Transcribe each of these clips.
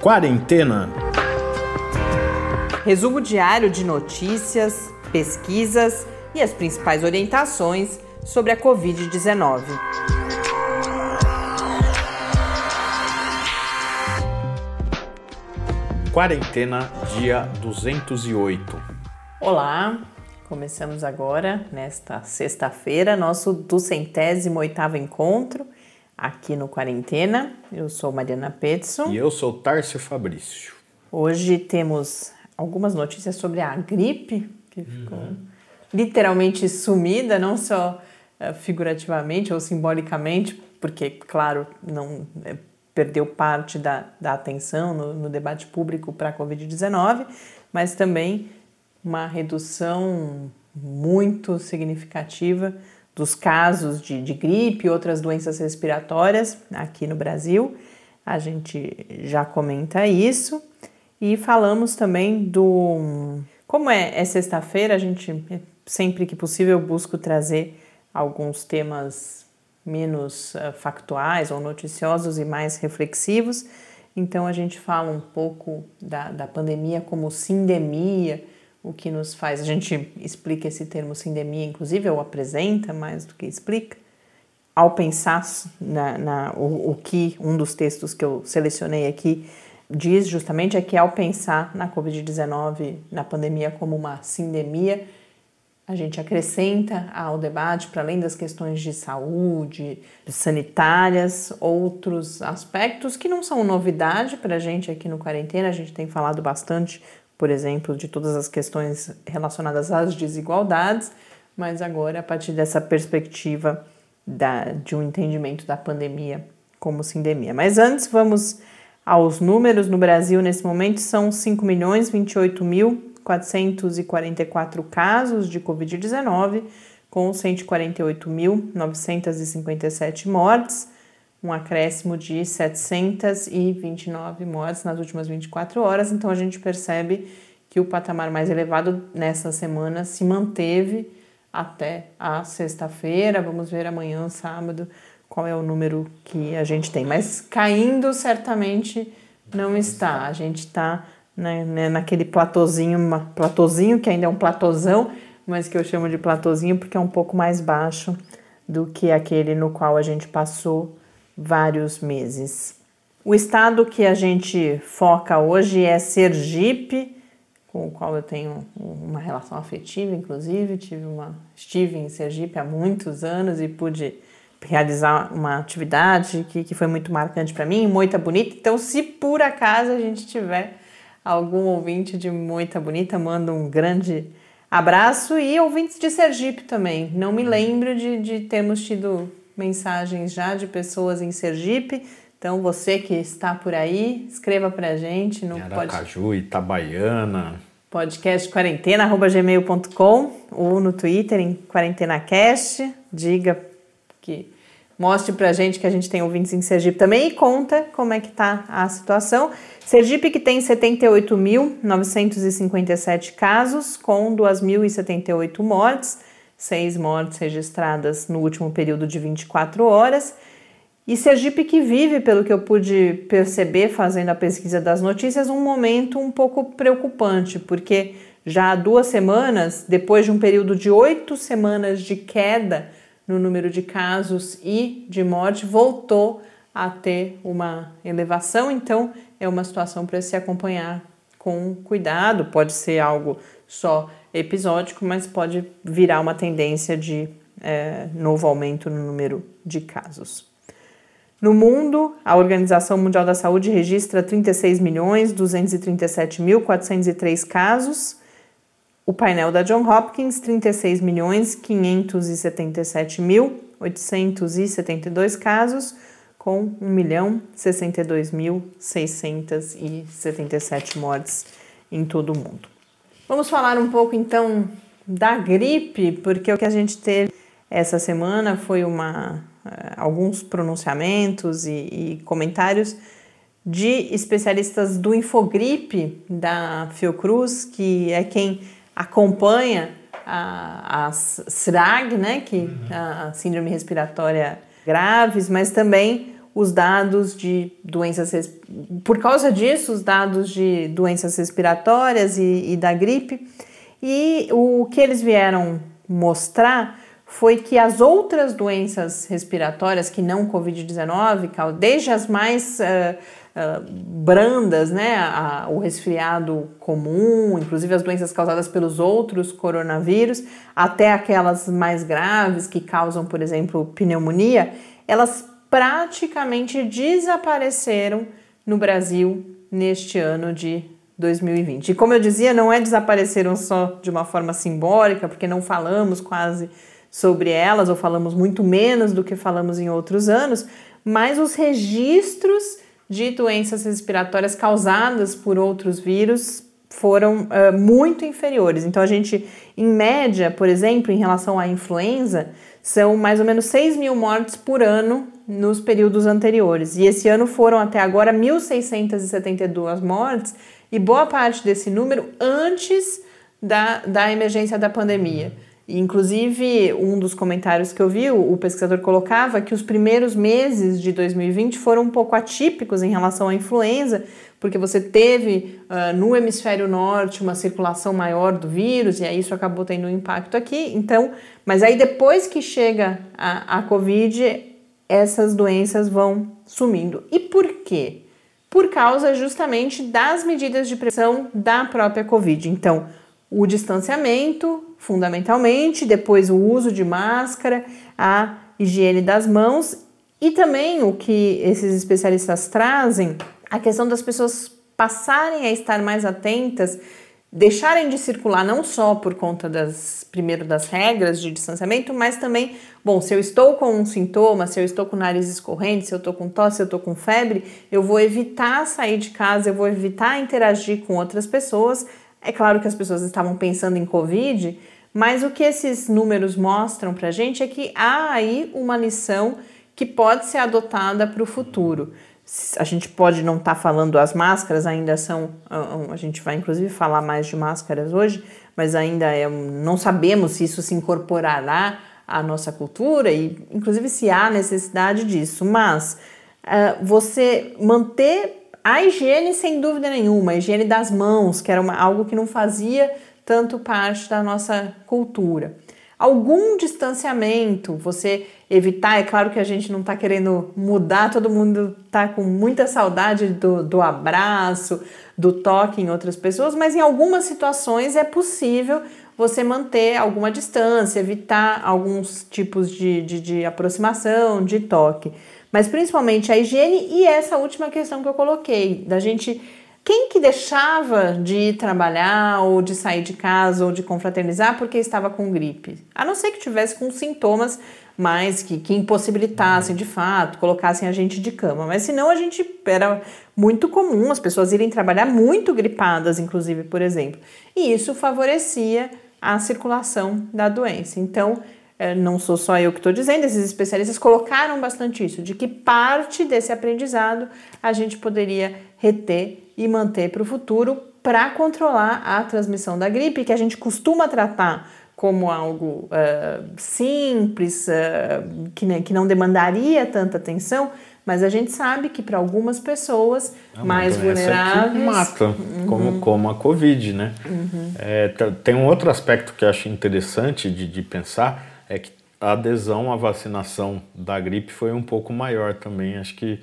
Quarentena. Resumo diário de notícias, pesquisas e as principais orientações sobre a Covid-19. Quarentena, dia 208. Olá, começamos agora, nesta sexta-feira, nosso duzentésimo oitavo encontro aqui no Quarentena. Eu sou Mariana Petson. E eu sou Tárcio Fabrício. Hoje temos algumas notícias sobre a gripe, que ficou uhum. literalmente sumida, não só uh, figurativamente ou simbolicamente, porque, claro, não é, perdeu parte da, da atenção no, no debate público para a Covid-19, mas também uma redução muito significativa dos casos de, de gripe e outras doenças respiratórias aqui no Brasil. A gente já comenta isso. E falamos também do. Como é, é sexta-feira, a gente sempre que possível busco trazer alguns temas menos uh, factuais ou noticiosos e mais reflexivos. Então a gente fala um pouco da, da pandemia como sindemia, o que nos faz. A gente explica esse termo sindemia, inclusive, ou apresenta mais do que explica. Ao pensar na, na o, o que um dos textos que eu selecionei aqui diz justamente é que ao pensar na Covid-19, na pandemia como uma sindemia, a gente acrescenta ao debate, para além das questões de saúde, sanitárias, outros aspectos que não são novidade para a gente aqui no Quarentena. A gente tem falado bastante, por exemplo, de todas as questões relacionadas às desigualdades, mas agora, a partir dessa perspectiva da, de um entendimento da pandemia como sindemia. Mas antes, vamos aos números no Brasil nesse momento são 5 milhões 28 mil 444 casos de Covid-19, com 148.957 mortes, um acréscimo de 729 mortes nas últimas 24 horas. Então a gente percebe que o patamar mais elevado nessa semana se manteve até a sexta-feira. Vamos ver amanhã, sábado, qual é o número que a gente tem. Mas caindo certamente não está. A gente está né, né, naquele platôzinho, platôzinho que ainda é um platôzão, mas que eu chamo de platôzinho porque é um pouco mais baixo do que aquele no qual a gente passou vários meses. O estado que a gente foca hoje é Sergipe, com o qual eu tenho uma relação afetiva, inclusive, tive uma estive em Sergipe há muitos anos e pude realizar uma atividade que, que foi muito marcante para mim, Moita Bonita. Então, se por acaso a gente tiver algum ouvinte de Moita Bonita, mando um grande abraço e ouvintes de Sergipe também. Não me lembro de, de termos tido mensagens já de pessoas em Sergipe. Então, você que está por aí, escreva para a gente no Aracaju, pod... Itabaiana. Podcast quarentena, arroba gmail.com ou no Twitter em QuarentenaCast. Diga que mostre para a gente que a gente tem ouvintes em Sergipe também e conta como é que está a situação. Sergipe que tem 78.957 casos, com 2.078 mortes, seis mortes registradas no último período de 24 horas. E Sergipe que vive, pelo que eu pude perceber fazendo a pesquisa das notícias, um momento um pouco preocupante, porque já há duas semanas, depois de um período de oito semanas de queda no número de casos e de morte, voltou a ter uma elevação, então é uma situação para se acompanhar com cuidado. Pode ser algo só episódico, mas pode virar uma tendência de é, novo aumento no número de casos. No mundo, a Organização Mundial da Saúde registra 36 milhões 237 mil 403 casos o painel da John Hopkins, 36 milhões 577 mil 872 casos, com 1 milhão 62 mil 677 mortes em todo o mundo. Vamos falar um pouco então da gripe, porque o que a gente teve essa semana foi uma, eh, alguns pronunciamentos e, e comentários de especialistas do Infogripe da Fiocruz, que é quem acompanha a, a SRAG, né, que uhum. a síndrome respiratória graves, mas também os dados de doenças por causa disso os dados de doenças respiratórias e, e da gripe. E o que eles vieram mostrar foi que as outras doenças respiratórias que não Covid-19, desde as mais uh, uh, brandas, né, a, o resfriado comum, inclusive as doenças causadas pelos outros coronavírus, até aquelas mais graves que causam, por exemplo, pneumonia, elas praticamente desapareceram no Brasil neste ano de 2020. E como eu dizia, não é desapareceram só de uma forma simbólica, porque não falamos quase sobre elas, ou falamos muito menos do que falamos em outros anos, mas os registros de doenças respiratórias causadas por outros vírus foram uh, muito inferiores. Então, a gente, em média, por exemplo, em relação à influenza, são mais ou menos 6 mil mortes por ano nos períodos anteriores. E esse ano foram até agora 1.672 mortes, e boa parte desse número antes da, da emergência da pandemia. Inclusive, um dos comentários que eu vi, o pesquisador colocava que os primeiros meses de 2020 foram um pouco atípicos em relação à influenza, porque você teve uh, no hemisfério norte uma circulação maior do vírus e aí isso acabou tendo um impacto aqui. Então, mas aí depois que chega a, a Covid, essas doenças vão sumindo. E por quê? Por causa justamente das medidas de prevenção da própria Covid. Então, o distanciamento, fundamentalmente, depois o uso de máscara, a higiene das mãos e também o que esses especialistas trazem, a questão das pessoas passarem a estar mais atentas, deixarem de circular não só por conta das primeiro das regras de distanciamento, mas também, bom, se eu estou com um sintoma, se eu estou com o nariz escorrente, se eu estou com tosse, se eu estou com febre, eu vou evitar sair de casa, eu vou evitar interagir com outras pessoas é claro que as pessoas estavam pensando em Covid, mas o que esses números mostram para a gente é que há aí uma lição que pode ser adotada para o futuro. A gente pode não estar tá falando, as máscaras ainda são. A gente vai inclusive falar mais de máscaras hoje, mas ainda é, não sabemos se isso se incorporará à nossa cultura e, inclusive, se há necessidade disso. Mas uh, você manter a higiene, sem dúvida nenhuma, a higiene das mãos, que era uma, algo que não fazia tanto parte da nossa cultura. Algum distanciamento, você evitar, é claro que a gente não está querendo mudar, todo mundo está com muita saudade do, do abraço, do toque em outras pessoas, mas em algumas situações é possível você manter alguma distância, evitar alguns tipos de, de, de aproximação, de toque. Mas principalmente a higiene e essa última questão que eu coloquei, da gente quem que deixava de ir trabalhar ou de sair de casa ou de confraternizar porque estava com gripe? A não ser que tivesse com sintomas mais que, que impossibilitassem de fato, colocassem a gente de cama. Mas senão a gente era muito comum as pessoas irem trabalhar muito gripadas, inclusive, por exemplo. E isso favorecia a circulação da doença. Então, não sou só eu que estou dizendo, esses especialistas colocaram bastante isso, de que parte desse aprendizado a gente poderia reter e manter para o futuro para controlar a transmissão da gripe, que a gente costuma tratar como algo uh, simples, uh, que, né, que não demandaria tanta atenção, mas a gente sabe que para algumas pessoas é mais vulneráveis. mata, uhum. como, como a Covid, né? Uhum. É, tem um outro aspecto que eu acho interessante de, de pensar é que a adesão à vacinação da gripe foi um pouco maior também, acho que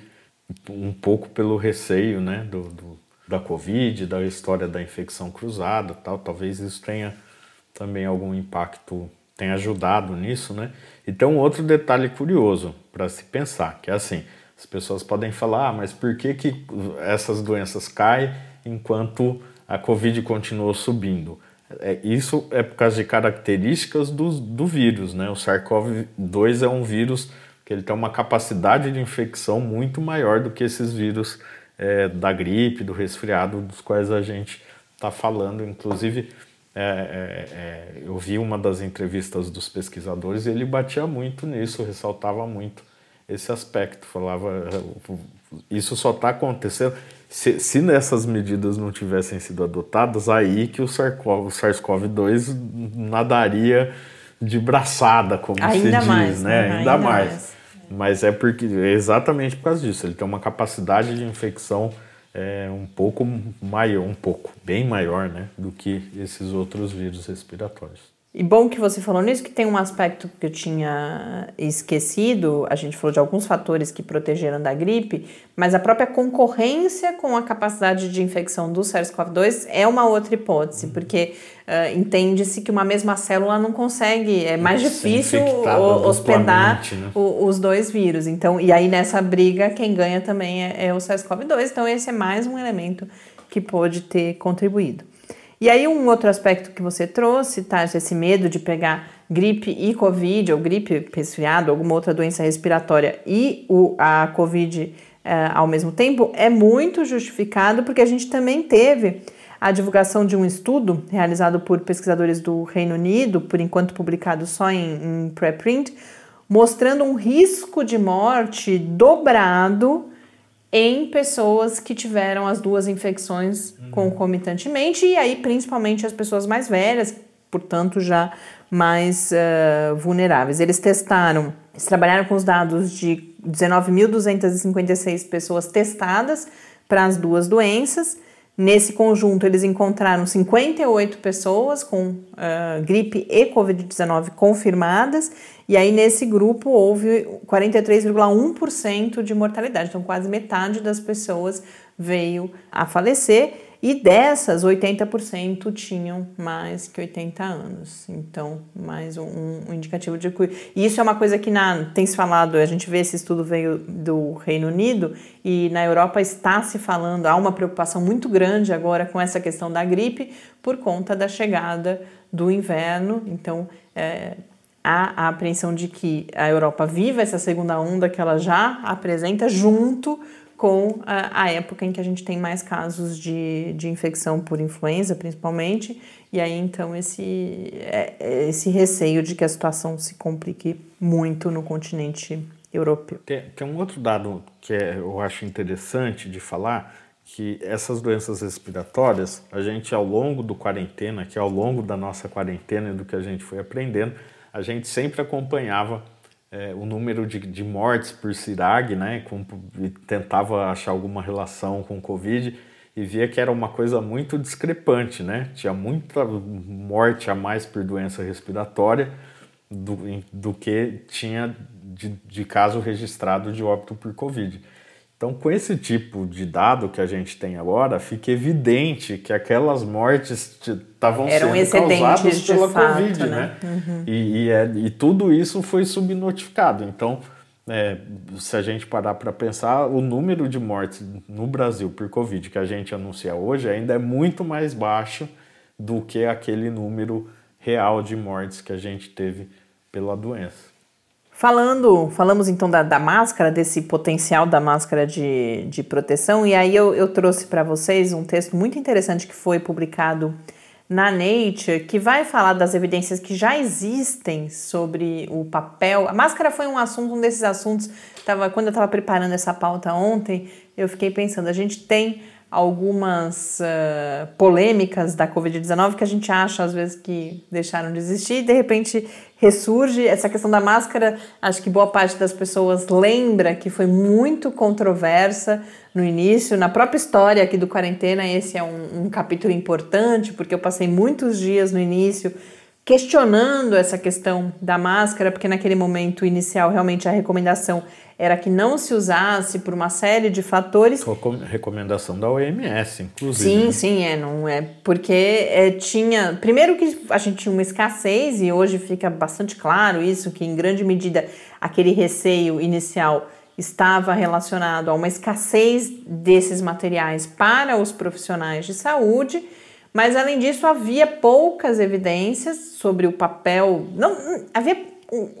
um pouco pelo receio né, do, do da Covid, da história da infecção cruzada tal, talvez isso tenha também algum impacto, tenha ajudado nisso, né? E tem um outro detalhe curioso para se pensar, que é assim, as pessoas podem falar, ah, mas por que, que essas doenças caem enquanto a Covid continuou subindo? É, isso é por causa de características do, do vírus, né? O SARS-CoV-2 é um vírus que ele tem uma capacidade de infecção muito maior do que esses vírus é, da gripe, do resfriado, dos quais a gente está falando. Inclusive, é, é, é, eu vi uma das entrevistas dos pesquisadores e ele batia muito nisso, ressaltava muito esse aspecto, falava isso só está acontecendo se, se nessas medidas não tivessem sido adotadas, aí que o SARS-CoV-2 nadaria de braçada, como ainda se mais, diz, né? né? Ainda, ainda mais. mais. Mas é porque é exatamente por causa disso. Ele tem uma capacidade de infecção é, um pouco maior, um pouco, bem maior, né, do que esses outros vírus respiratórios. E bom que você falou nisso, que tem um aspecto que eu tinha esquecido. A gente falou de alguns fatores que protegeram da gripe, mas a própria concorrência com a capacidade de infecção do SARS-CoV-2 é uma outra hipótese, uhum. porque uh, entende-se que uma mesma célula não consegue, é mais difícil hospedar né? o, os dois vírus. Então, e aí nessa briga, quem ganha também é, é o SARS-CoV-2. Então, esse é mais um elemento que pode ter contribuído. E aí um outro aspecto que você trouxe, tá, esse medo de pegar gripe e covid, ou gripe resfriado, alguma outra doença respiratória e o, a covid é, ao mesmo tempo, é muito justificado porque a gente também teve a divulgação de um estudo realizado por pesquisadores do Reino Unido, por enquanto publicado só em, em preprint, mostrando um risco de morte dobrado em pessoas que tiveram as duas infecções uhum. concomitantemente, e aí principalmente as pessoas mais velhas, portanto já mais uh, vulneráveis. Eles testaram, eles trabalharam com os dados de 19.256 pessoas testadas para as duas doenças. Nesse conjunto, eles encontraram 58 pessoas com uh, gripe e Covid-19 confirmadas e aí, nesse grupo, houve 43,1% de mortalidade. Então, quase metade das pessoas veio a falecer. E dessas, 80% tinham mais que 80 anos. Então, mais um, um indicativo de E isso é uma coisa que na, tem se falado, a gente vê esse estudo veio do Reino Unido e na Europa está se falando, há uma preocupação muito grande agora com essa questão da gripe por conta da chegada do inverno. Então, é, há a apreensão de que a Europa viva essa segunda onda que ela já apresenta junto com a, a, época em que a gente tem mais casos de, de infecção por influenza, principalmente, e aí então esse, é, é esse receio de que a situação se complique muito no continente europeu. Tem, tem um outro dado que é, eu acho interessante de falar, que essas doenças respiratórias, a gente ao longo do quarentena, que ao longo da nossa quarentena e do que a gente foi aprendendo, a gente sempre acompanhava é, o número de, de, mortes por CIRAG, né, com, tentava achar alguma relação com o Covid e via que era uma coisa muito discrepante, né? Tinha muita morte a mais por doença respiratória do, do que tinha de, de caso registrado de óbito por Covid. Então, com esse tipo de dado que a gente tem agora, fica evidente que aquelas mortes estavam sendo causadas pela fato, Covid, né? né? Uhum. E, e, é, e, tudo isso foi subnotificado. Então, é, se a gente parar para pensar, o número de mortes no Brasil por Covid que a gente anuncia hoje ainda é muito mais baixo do que aquele número real de mortes que a gente teve pela doença. Falando, falamos então da, da, máscara, desse potencial da máscara de, de proteção, e aí eu, eu trouxe para vocês um texto muito interessante que foi publicado na Nature, que vai falar das evidências que já existem sobre o papel. A máscara foi um assunto, um desses assuntos. Tava, quando eu estava preparando essa pauta ontem, eu fiquei pensando, a gente tem algumas uh, polêmicas da Covid-19 que a gente acha às vezes que deixaram de existir e de repente ressurge. Essa questão da máscara, acho que boa parte das pessoas lembra que foi muito controversa no início. Na própria história aqui do quarentena, esse é um, um capítulo importante, porque eu passei muitos dias no início questionando essa questão da máscara, porque naquele momento inicial realmente a recomendação era que não se usasse por uma série de fatores. Recomendação da OMS, inclusive. Sim, né? sim, é, não é porque é, tinha, primeiro que a gente tinha uma escassez e hoje fica bastante claro isso que em grande medida aquele receio inicial estava relacionado a uma escassez desses materiais para os profissionais de saúde. Mas além disso, havia poucas evidências sobre o papel, não havia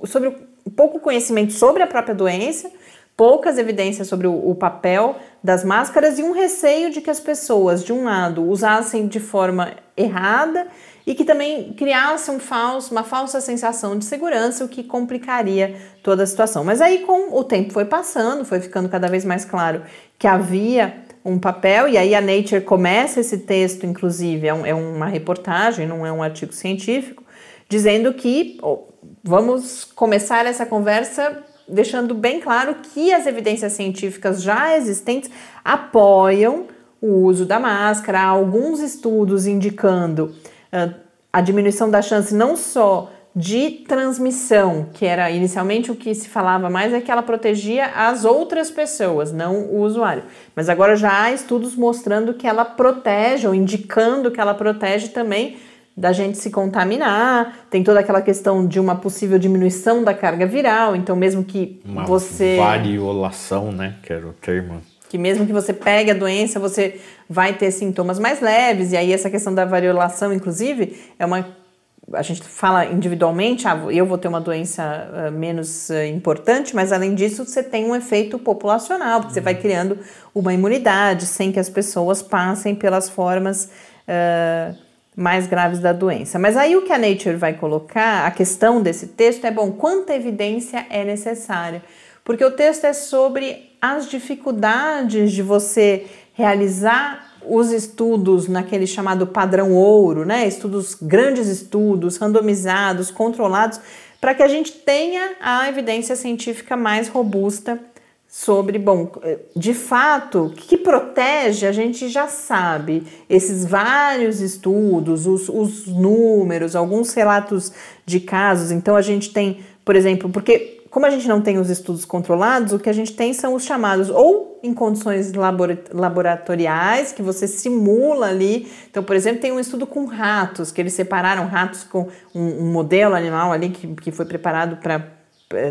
sobre pouco conhecimento sobre a própria doença, poucas evidências sobre o, o, papel das máscaras e um receio de que as pessoas, de um lado, usassem de forma errada e que também criasse um falso, uma falsa sensação de segurança, o que complicaria toda a situação. Mas aí, com o tempo foi passando, foi ficando cada vez mais claro que havia um papel, e aí a Nature começa esse texto, inclusive, é, um, é uma reportagem, não é um artigo científico, dizendo que oh, vamos começar essa conversa deixando bem claro que as evidências científicas já existentes apoiam o uso da máscara. Há alguns estudos indicando uh, a diminuição da chance não só de transmissão, que era inicialmente o que se falava mais, é que ela protegia as outras pessoas, não o usuário. Mas agora já há estudos mostrando que ela protege, ou indicando que ela protege também da gente se contaminar, tem toda aquela questão de uma possível diminuição da carga viral, então mesmo que uma você... variolação, né, que era o termo. Que mesmo que você pegue a doença, você vai ter sintomas mais leves, e aí essa questão da variolação, inclusive, é uma a gente fala individualmente, ah, eu vou ter uma doença uh, menos uh, importante, mas além disso você tem um efeito populacional, porque uhum. você vai criando uma imunidade sem que as pessoas passem pelas formas uh, mais graves da doença. Mas aí o que a Nature vai colocar, a questão desse texto é, bom, quanta evidência é necessária? Porque o texto é sobre as dificuldades de você realizar os estudos naquele chamado padrão ouro, né? Estudos, grandes estudos, randomizados, controlados, para que a gente tenha a evidência científica mais robusta sobre, bom, de fato, que protege, a gente já sabe. Esses vários estudos, os, os números, alguns relatos de casos. Então, a gente tem, por exemplo, porque como a gente não tem os estudos controlados, o que a gente tem são os chamados ou em condições laboratoriais, que você simula ali. Então, por exemplo, tem um estudo com ratos, que eles separaram ratos com um, um modelo animal ali que, que foi preparado para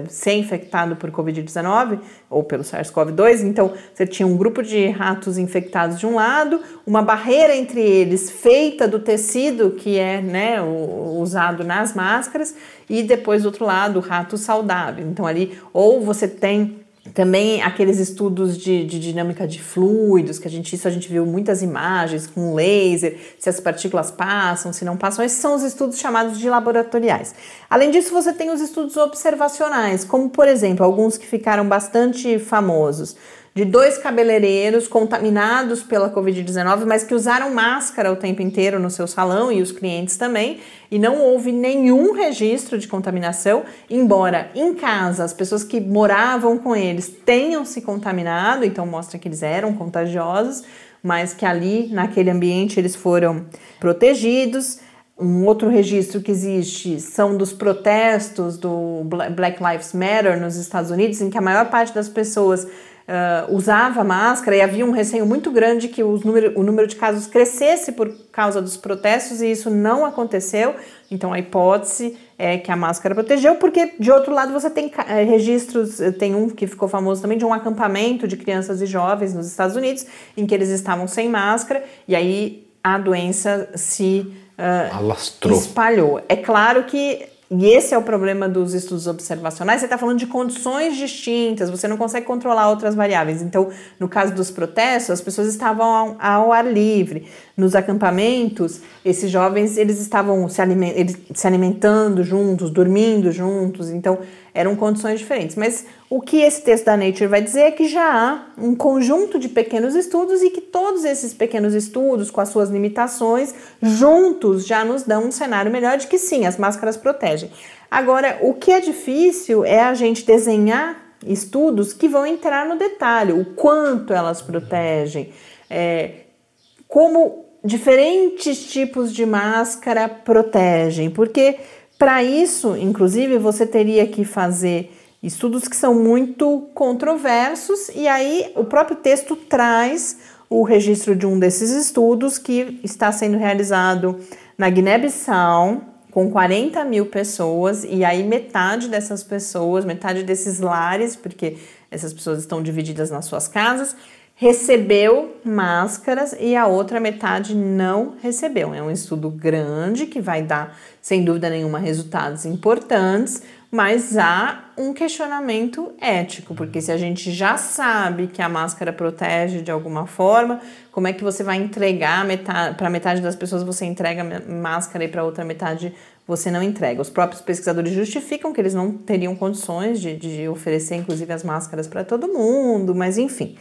ser infectado por Covid-19 ou pelo SARS-CoV-2. Então, você tinha um grupo de ratos infectados de um lado, uma barreira entre eles feita do tecido que é né, usado nas máscaras, e depois do outro lado, o rato saudável. Então, ali, ou você tem também aqueles estudos de, de, dinâmica de fluidos, que a gente, isso a gente viu muitas imagens com laser, se as partículas passam, se não passam. Esses são os estudos chamados de laboratoriais. Além disso, você tem os estudos observacionais, como por exemplo, alguns que ficaram bastante famosos de dois cabeleireiros contaminados pela Covid-19, mas que usaram máscara o tempo inteiro no seu salão e os clientes também, e não houve nenhum registro de contaminação, embora em casa as pessoas que moravam com eles tenham se contaminado, então mostra que eles eram contagiosos, mas que ali naquele ambiente eles foram protegidos. Um outro registro que existe são dos protestos do Black Lives Matter nos Estados Unidos, em que a maior parte das pessoas uh, usava máscara e havia um receio muito grande que número, o número de casos crescesse por causa dos protestos e isso não aconteceu. Então a hipótese é que a máscara protegeu, porque de outro lado você tem eh, registros, eh, tem um que ficou famoso também de um acampamento de crianças e jovens nos Estados Unidos em que eles estavam sem máscara e aí a doença se uh, espalhou. É claro que e esse é o problema dos estudos observacionais. Você está falando de condições distintas, você não consegue controlar outras variáveis. Então, no caso dos protestos, as pessoas estavam ao, ao ar livre. Nos acampamentos, esses jovens eles estavam se, aliment, eles, se alimentando juntos, dormindo juntos. Então, eram condições diferentes. Mas o que esse texto da Nature vai dizer é que já há um conjunto de pequenos estudos e que todos esses pequenos estudos, com as suas limitações, juntos já nos dão um cenário melhor de que sim, as máscaras protegem. Agora, o que é difícil é a gente desenhar estudos que vão entrar no detalhe, o quanto elas protegem, é, como diferentes tipos de máscara protegem, porque para isso, inclusive, você teria que fazer estudos que são muito controversos, e aí o próprio texto traz o registro de um desses estudos que está sendo realizado na Guiné-Bissau, com 40 mil pessoas, e aí metade dessas pessoas, metade desses lares, porque essas pessoas estão divididas nas suas casas, recebeu máscaras e a outra metade não recebeu. É um estudo grande que vai dar, sem dúvida nenhuma, resultados importantes, mas há um questionamento ético, porque se a gente já sabe que a máscara protege de alguma forma, como é que você vai entregar para metade das pessoas você entrega máscara e para outra metade você não entrega? Os próprios pesquisadores justificam que eles não teriam condições de, de oferecer, inclusive, as máscaras para todo mundo, mas enfim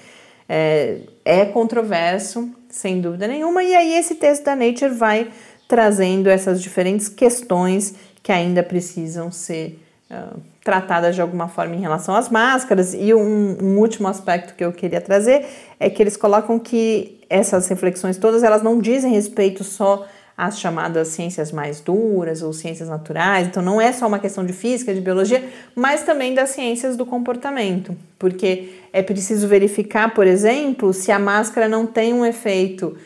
é, é controverso, sem dúvida nenhuma, e aí esse texto da Nature vai trazendo essas diferentes questões que ainda precisam ser uh, tratadas de alguma forma em relação às máscaras. E um, um, último aspecto que eu queria trazer é que eles colocam que essas reflexões todas elas não dizem respeito só às chamadas ciências mais duras ou ciências naturais. Então não é só uma questão de física, de biologia, mas também das ciências do comportamento, porque é preciso verificar, por exemplo, se a máscara não tem um efeito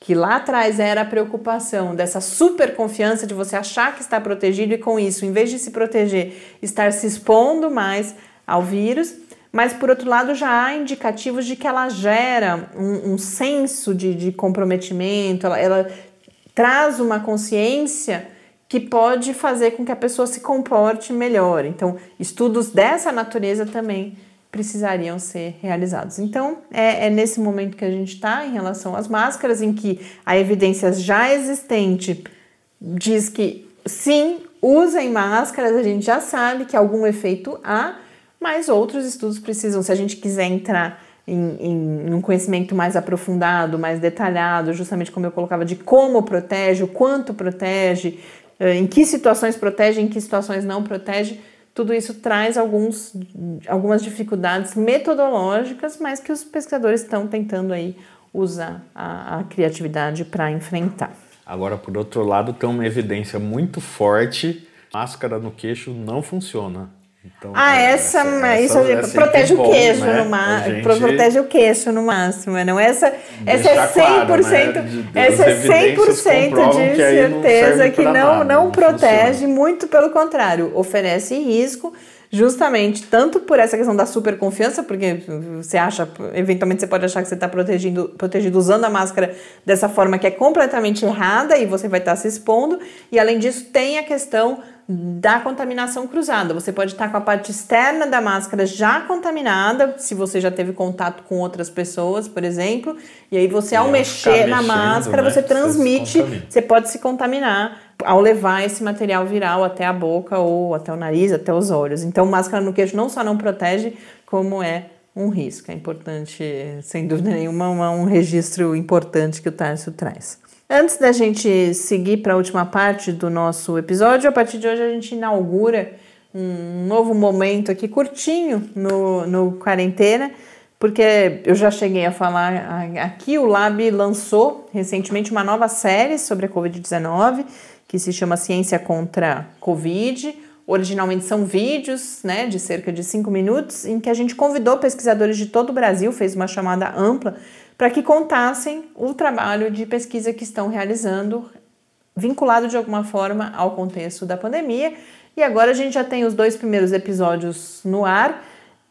que lá atrás era a preocupação dessa super confiança de você achar que está protegido e com isso, em vez de se proteger, estar se expondo mais ao vírus. Mas, por outro lado, já há indicativos de que ela gera um, um senso de, de comprometimento, ela, ela traz uma consciência que pode fazer com que a pessoa se comporte melhor. Então, estudos dessa natureza também precisariam ser realizados. Então, é, é nesse momento que a gente está em relação às máscaras, em que a evidência já existente diz que sim, usem máscaras, a gente já sabe que algum efeito há, mas outros estudos precisam, se a gente quiser entrar em, em, um conhecimento mais aprofundado, mais detalhado, justamente como eu colocava, de como protege, o quanto protege, eh, em que situações protege, em que situações não protege, tudo isso traz alguns, algumas dificuldades metodológicas, mas que os pesquisadores estão tentando aí usar a, a criatividade para enfrentar. Agora, por outro lado, tem uma evidência muito forte: máscara no queixo não funciona. Então, ah, é, essa, essa, essa isso protege bom, o queixo né? no máximo. Gente... Protege o queixo no máximo, não essa, essa é 100%, claro, né? essa é 100% de certeza que, que não, nada, não, não protege, muito pelo contrário, oferece risco justamente tanto por essa questão da super confiança, porque você acha, eventualmente você pode achar que você está protegido, protegido usando a máscara dessa forma que é completamente errada e você vai estar tá se expondo, e além disso tem a questão da contaminação cruzada. Você pode estar com a parte externa da máscara já contaminada, se você já teve contato com outras pessoas, por exemplo, e aí você, ao mexer na máscara, né? você transmite, você, você pode se contaminar ao levar esse material viral até a boca ou até o nariz, até os olhos. Então, máscara no queixo não só não protege, como é um risco. É importante, sem dúvida nenhuma, um registro importante que o Tarso traz. Antes da gente seguir para a última parte do nosso episódio, a partir de hoje a gente inaugura um novo momento aqui curtinho no, no quarentena, porque eu já cheguei a falar aqui, o Lab lançou recentemente uma nova série sobre a Covid-19, que se chama Ciência contra Covid. Originalmente são vídeos né, de cerca de cinco minutos, em que a gente convidou pesquisadores de todo o Brasil, fez uma chamada ampla para que contassem o trabalho de pesquisa que estão realizando, vinculado de alguma forma ao contexto da pandemia. E agora a gente já tem os dois primeiros episódios no ar.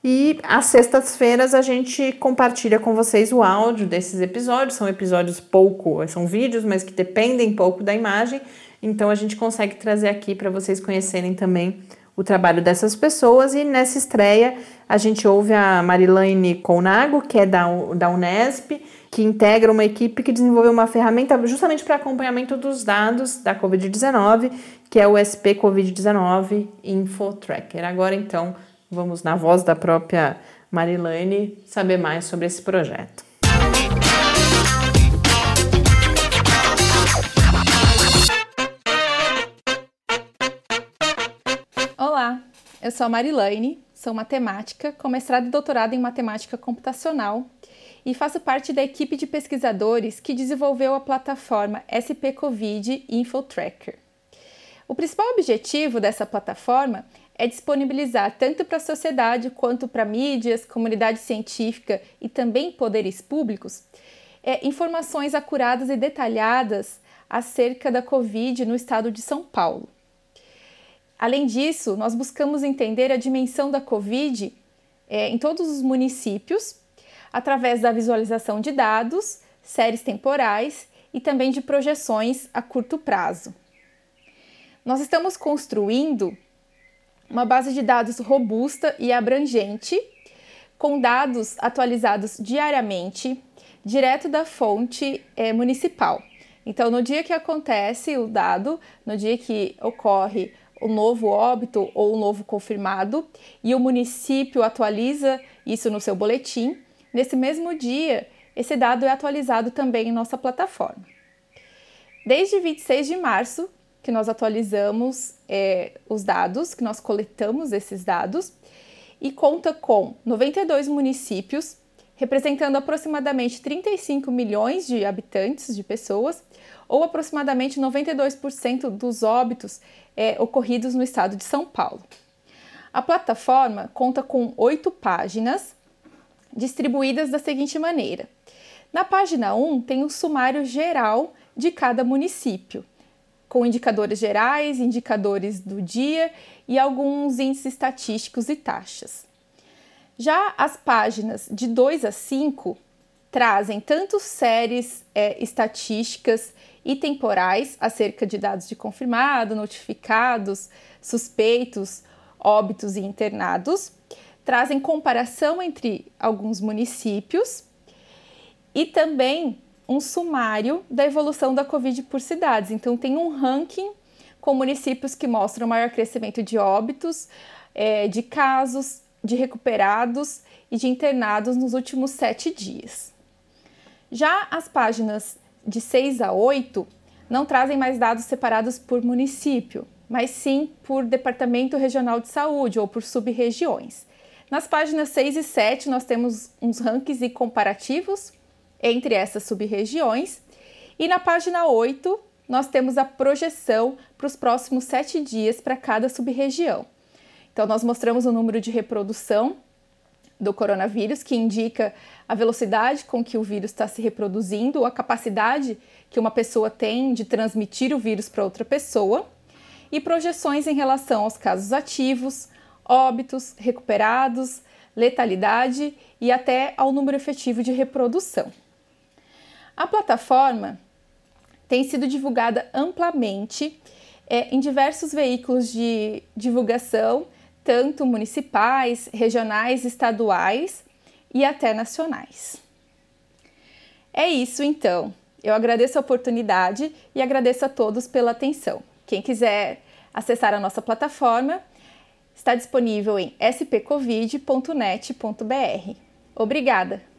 E às sextas-feiras a gente compartilha com vocês o áudio desses episódios. São episódios pouco, são vídeos, mas que dependem pouco da imagem. Então a gente consegue trazer aqui para vocês conhecerem também o trabalho dessas pessoas. E nessa estreia a gente ouve a Marilane Colnago, que é da, da Unesp, que integra uma equipe que desenvolveu uma ferramenta justamente para acompanhamento dos dados da Covid-19, que é o SP Covid-19 Info Tracker. Agora então vamos na voz da própria Marilane saber mais sobre esse projeto. Eu sou a Marilane, sou matemática, com mestrado e doutorado em matemática computacional e faço parte da equipe de pesquisadores que desenvolveu a plataforma SP Covid InfoTracker. O principal objetivo dessa plataforma é disponibilizar tanto para a sociedade quanto para mídias, comunidade científica e também poderes públicos é, informações acuradas e detalhadas acerca da Covid no estado de São Paulo. Além disso, nós buscamos entender a dimensão da Covid é, em todos os municípios, através da visualização de dados, séries temporais e também de projeções a curto prazo. Nós estamos construindo uma base de dados robusta e abrangente, com dados atualizados diariamente, direto da fonte é, municipal. Então, no dia que acontece o dado, no dia que ocorre o novo óbito ou o novo confirmado e o município atualiza isso no seu boletim. Nesse mesmo dia, esse dado é atualizado também em nossa plataforma. Desde 26 de março, que nós atualizamos é, os dados, que nós coletamos esses dados, e conta com 92 municípios, representando aproximadamente 35 milhões de habitantes, de pessoas, ou aproximadamente 92% dos óbitos é, ocorridos no estado de São Paulo. A plataforma conta com oito páginas, distribuídas da seguinte maneira: na página 1 tem o sumário geral de cada município, com indicadores gerais, indicadores do dia e alguns índices estatísticos e taxas. Já as páginas de 2 a 5 trazem tanto séries é, estatísticas e temporais acerca de dados de confirmado, notificados, suspeitos, óbitos e internados, trazem comparação entre alguns municípios e também um sumário da evolução da Covid por cidades. Então, tem um ranking com municípios que mostram maior crescimento de óbitos, é, de casos, de recuperados e de internados nos últimos sete dias. Já as páginas de 6 a 8 não trazem mais dados separados por município, mas sim por departamento regional de saúde ou por sub-regiões. Nas páginas 6 e 7 nós temos uns rankings e comparativos entre essas sub-regiões, e na página 8 nós temos a projeção para os próximos sete dias para cada sub-região. Então, nós mostramos o número de reprodução do coronavírus, que indica a velocidade com que o vírus está se reproduzindo, a capacidade que uma pessoa tem de transmitir o vírus para outra pessoa, e projeções em relação aos casos ativos, óbitos, recuperados, letalidade e até ao número efetivo de reprodução. A plataforma tem sido divulgada amplamente é, em diversos veículos de divulgação tanto municipais, regionais, estaduais e até nacionais. É isso então. Eu agradeço a oportunidade e agradeço a todos pela atenção. Quem quiser acessar a nossa plataforma, está disponível em spcovid.net.br. Obrigada!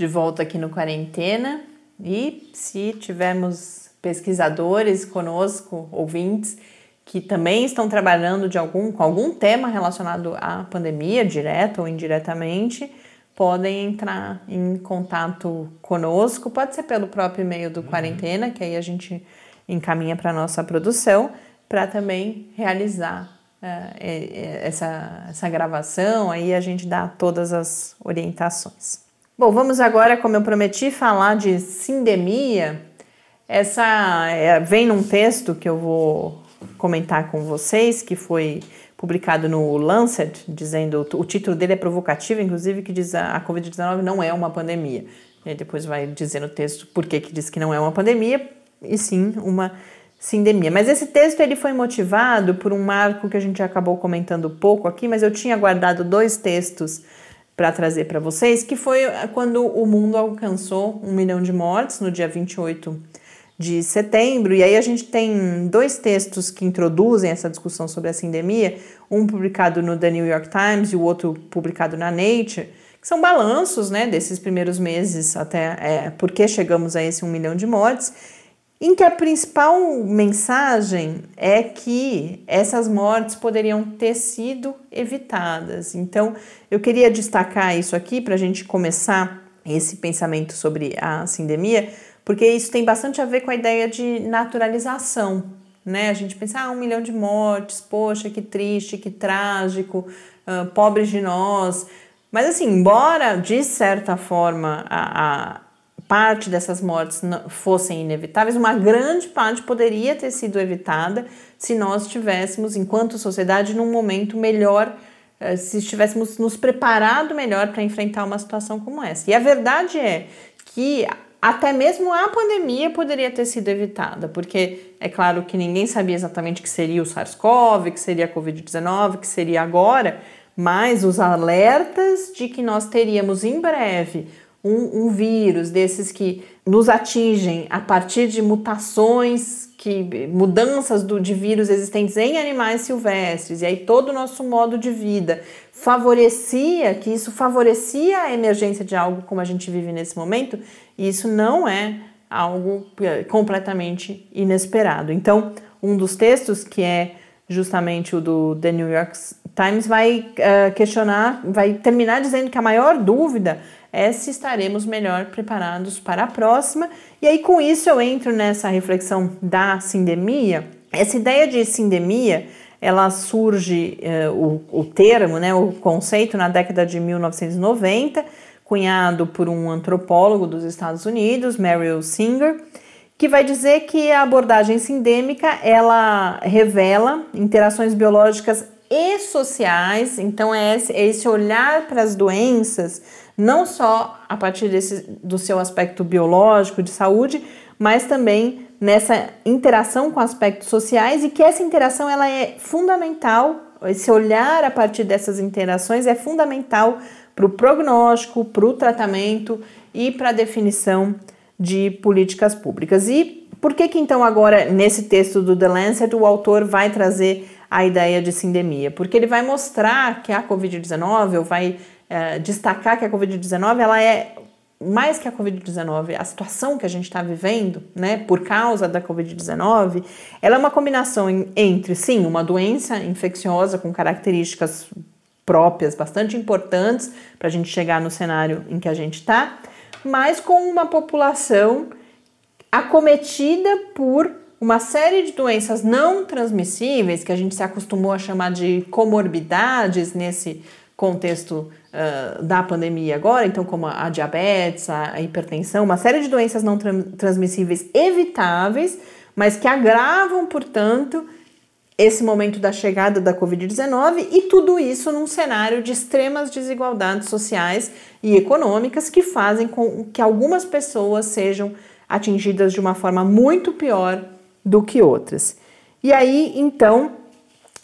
De volta aqui no Quarentena. E se tivermos pesquisadores conosco, ouvintes, que também estão trabalhando de algum, com algum tema relacionado à pandemia, direto ou indiretamente, podem entrar em contato conosco, pode ser pelo próprio e-mail do Quarentena, que aí a gente encaminha para a nossa produção, para também realizar uh, essa, essa gravação, aí a gente dá todas as orientações. Bom, vamos agora, como eu prometi, falar de sindemia. Essa é, vem num texto que eu vou comentar com vocês, que foi publicado no Lancet, dizendo o título dele é provocativo, inclusive que diz a, a Covid-19 não é uma pandemia. E depois vai dizer no texto por que, que diz que não é uma pandemia, e sim uma sindemia. Mas esse texto ele foi motivado por um marco que a gente acabou comentando pouco aqui, mas eu tinha guardado dois textos para trazer para vocês, que foi quando o mundo alcançou um milhão de mortes no dia 28 de setembro. E aí a gente tem dois textos que introduzem essa discussão sobre a sindemia, um publicado no The New York Times e o outro publicado na Nature, que são balanços né, desses primeiros meses até é, porque chegamos a esse um milhão de mortes em que a principal mensagem é que essas mortes poderiam ter sido evitadas. Então, eu queria destacar isso aqui para a gente começar esse pensamento sobre a sindemia, porque isso tem bastante a ver com a ideia de naturalização. Né? A gente pensa, ah, um milhão de mortes, poxa, que triste, que trágico, uh, pobres de nós. Mas, assim, embora de certa forma a, a parte dessas mortes fossem inevitáveis, uma grande parte poderia ter sido evitada se nós estivéssemos, enquanto sociedade, num momento melhor, eh, se estivéssemos nos preparado melhor para enfrentar uma situação como essa. E a verdade é que até mesmo a pandemia poderia ter sido evitada, porque é claro que ninguém sabia exatamente que seria o SARS-CoV, que seria a Covid-19, que seria agora, mas os alertas de que nós teríamos em breve um, um vírus desses que nos atingem a partir de mutações que mudanças do, de vírus existentes em animais silvestres, e aí todo o nosso modo de vida favorecia, que isso favorecia a emergência de algo como a gente vive nesse momento, e isso não é algo é, completamente inesperado. Então, um dos textos, que é justamente o do The New York Times, vai uh, questionar, vai terminar dizendo que a maior dúvida é se estaremos melhor preparados para a próxima. E aí, com isso, eu entro nessa reflexão da sindemia. Essa ideia de sindemia, ela surge, uh, o, o termo, né, o conceito, na década de 1990, cunhado por um antropólogo dos Estados Unidos, Mariel Singer, que vai dizer que a abordagem sindêmica ela revela interações biológicas e sociais, então é esse, é esse olhar para as doenças não só a partir desse, do seu aspecto biológico de saúde, mas também nessa interação com aspectos sociais e que essa interação ela é fundamental, esse olhar a partir dessas interações é fundamental para o prognóstico, para o tratamento e para a definição de políticas públicas. E por que que então agora nesse texto do The Lancet o autor vai trazer a ideia de sindemia? Porque ele vai mostrar que a COVID-19 ou vai é, destacar que a Covid-19 ela é mais que a Covid-19, a situação que a gente está vivendo, né, por causa da Covid-19, ela é uma combinação entre, sim, uma doença infecciosa com características próprias bastante importantes para a gente chegar no cenário em que a gente está, mas com uma população acometida por uma série de doenças não transmissíveis que a gente se acostumou a chamar de comorbidades nesse contexto uh, da pandemia agora, então como a diabetes, a, a hipertensão, uma série de doenças não tra transmissíveis evitáveis, mas que agravam, portanto, esse momento da chegada da Covid-19 e tudo isso num cenário de extremas desigualdades sociais e econômicas que fazem com que algumas pessoas sejam atingidas de uma forma muito pior do que outras. E aí, então,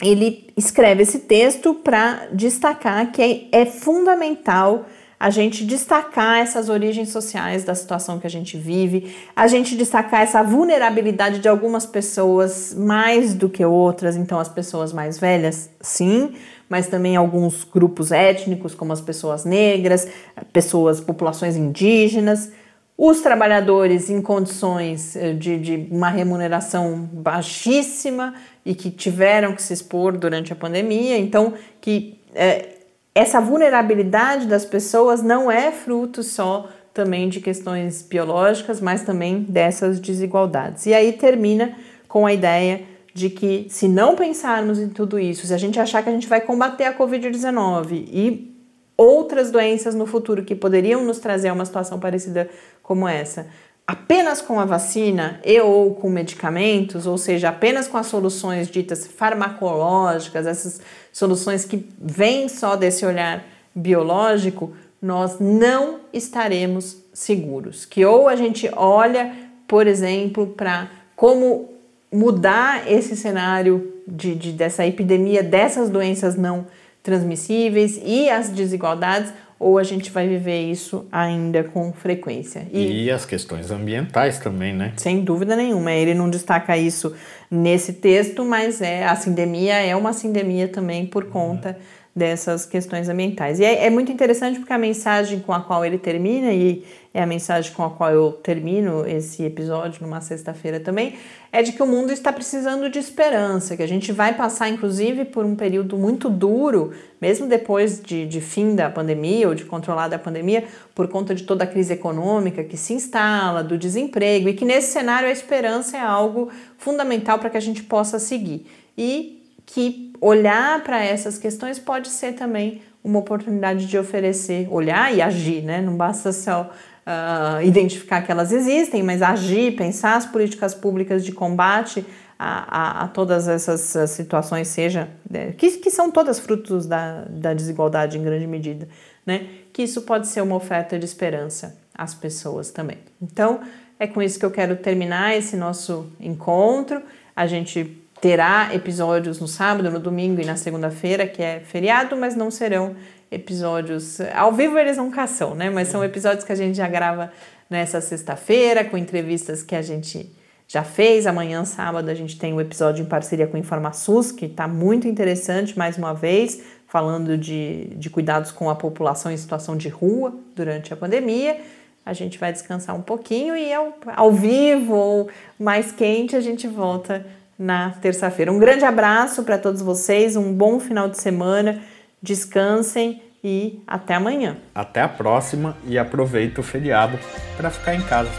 ele escreve esse texto para destacar que é, é, fundamental a gente destacar essas origens sociais da situação que a gente vive, a gente destacar essa vulnerabilidade de algumas pessoas mais do que outras, então as pessoas mais velhas, sim, mas também alguns grupos étnicos, como as pessoas negras, pessoas, populações indígenas, os trabalhadores em condições eh, de, de uma remuneração baixíssima e que tiveram que se expor durante a pandemia. Então, que é, essa vulnerabilidade das pessoas não é fruto só também de questões biológicas, mas também dessas desigualdades. E aí termina com a ideia de que se não pensarmos em tudo isso, se a gente achar que a gente vai combater a Covid-19 e outras doenças no futuro que poderiam nos trazer uma situação parecida como essa, apenas com a vacina e ou com medicamentos, ou seja, apenas com as soluções ditas farmacológicas, essas soluções que vêm só desse olhar biológico, nós não estaremos seguros. Que ou a gente olha, por exemplo, para como mudar esse cenário de, de, dessa epidemia, dessas doenças não transmissíveis e as desigualdades, ou a gente vai viver isso ainda com frequência. E, e, as questões ambientais também, né? Sem dúvida nenhuma. Ele não destaca isso nesse texto, mas é a sindemia é uma sindemia também por conta uhum. dessas questões ambientais. E é, é, muito interessante porque a mensagem com a qual ele termina, e é a mensagem com a qual eu termino esse episódio numa sexta-feira também, é de que o mundo está precisando de esperança, que a gente vai passar, inclusive, por um período muito duro, mesmo depois de, de fim da pandemia ou de controlar da pandemia, por conta de toda a crise econômica que se instala, do desemprego, e que nesse cenário a esperança é algo fundamental para que a gente possa seguir. E que olhar para essas questões pode ser também uma oportunidade de oferecer, olhar e agir, né? Não basta só uh, identificar que elas existem, mas agir, pensar as políticas públicas de combate a, a, a todas essas situações, seja né, que, que são todas frutos da, da desigualdade em grande medida, né? Que isso pode ser uma oferta de esperança às pessoas também. Então, é com isso que eu quero terminar esse nosso encontro. A gente terá episódios no sábado, no domingo e na segunda-feira, que é feriado, mas não serão episódios. Ao vivo eles nunca são, né? Mas são episódios que a gente já grava nessa sexta-feira, com entrevistas que a gente já fez. Amanhã, sábado, a gente tem o um episódio em parceria com o InformaSUS, que está muito interessante, mais uma vez, falando de, de cuidados com a população em situação de rua durante a pandemia. A gente vai descansar um pouquinho e ao, ao vivo ou mais quente a gente volta na terça-feira. Um grande abraço para todos vocês, um bom final de semana, descansem e até amanhã. Até a próxima e aproveita o feriado para ficar em casa.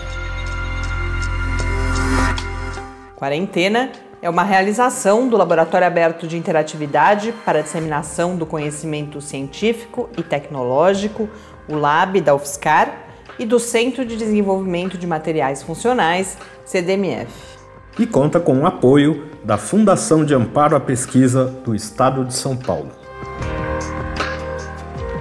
Quarentena é uma realização do Laboratório Aberto de Interatividade para a Disseminação do Conhecimento Científico e Tecnológico, o LAB da UFSCar, e do Centro de Desenvolvimento de Materiais Funcionais, CDMF. E conta com o apoio da Fundação de Amparo à Pesquisa do Estado de São Paulo.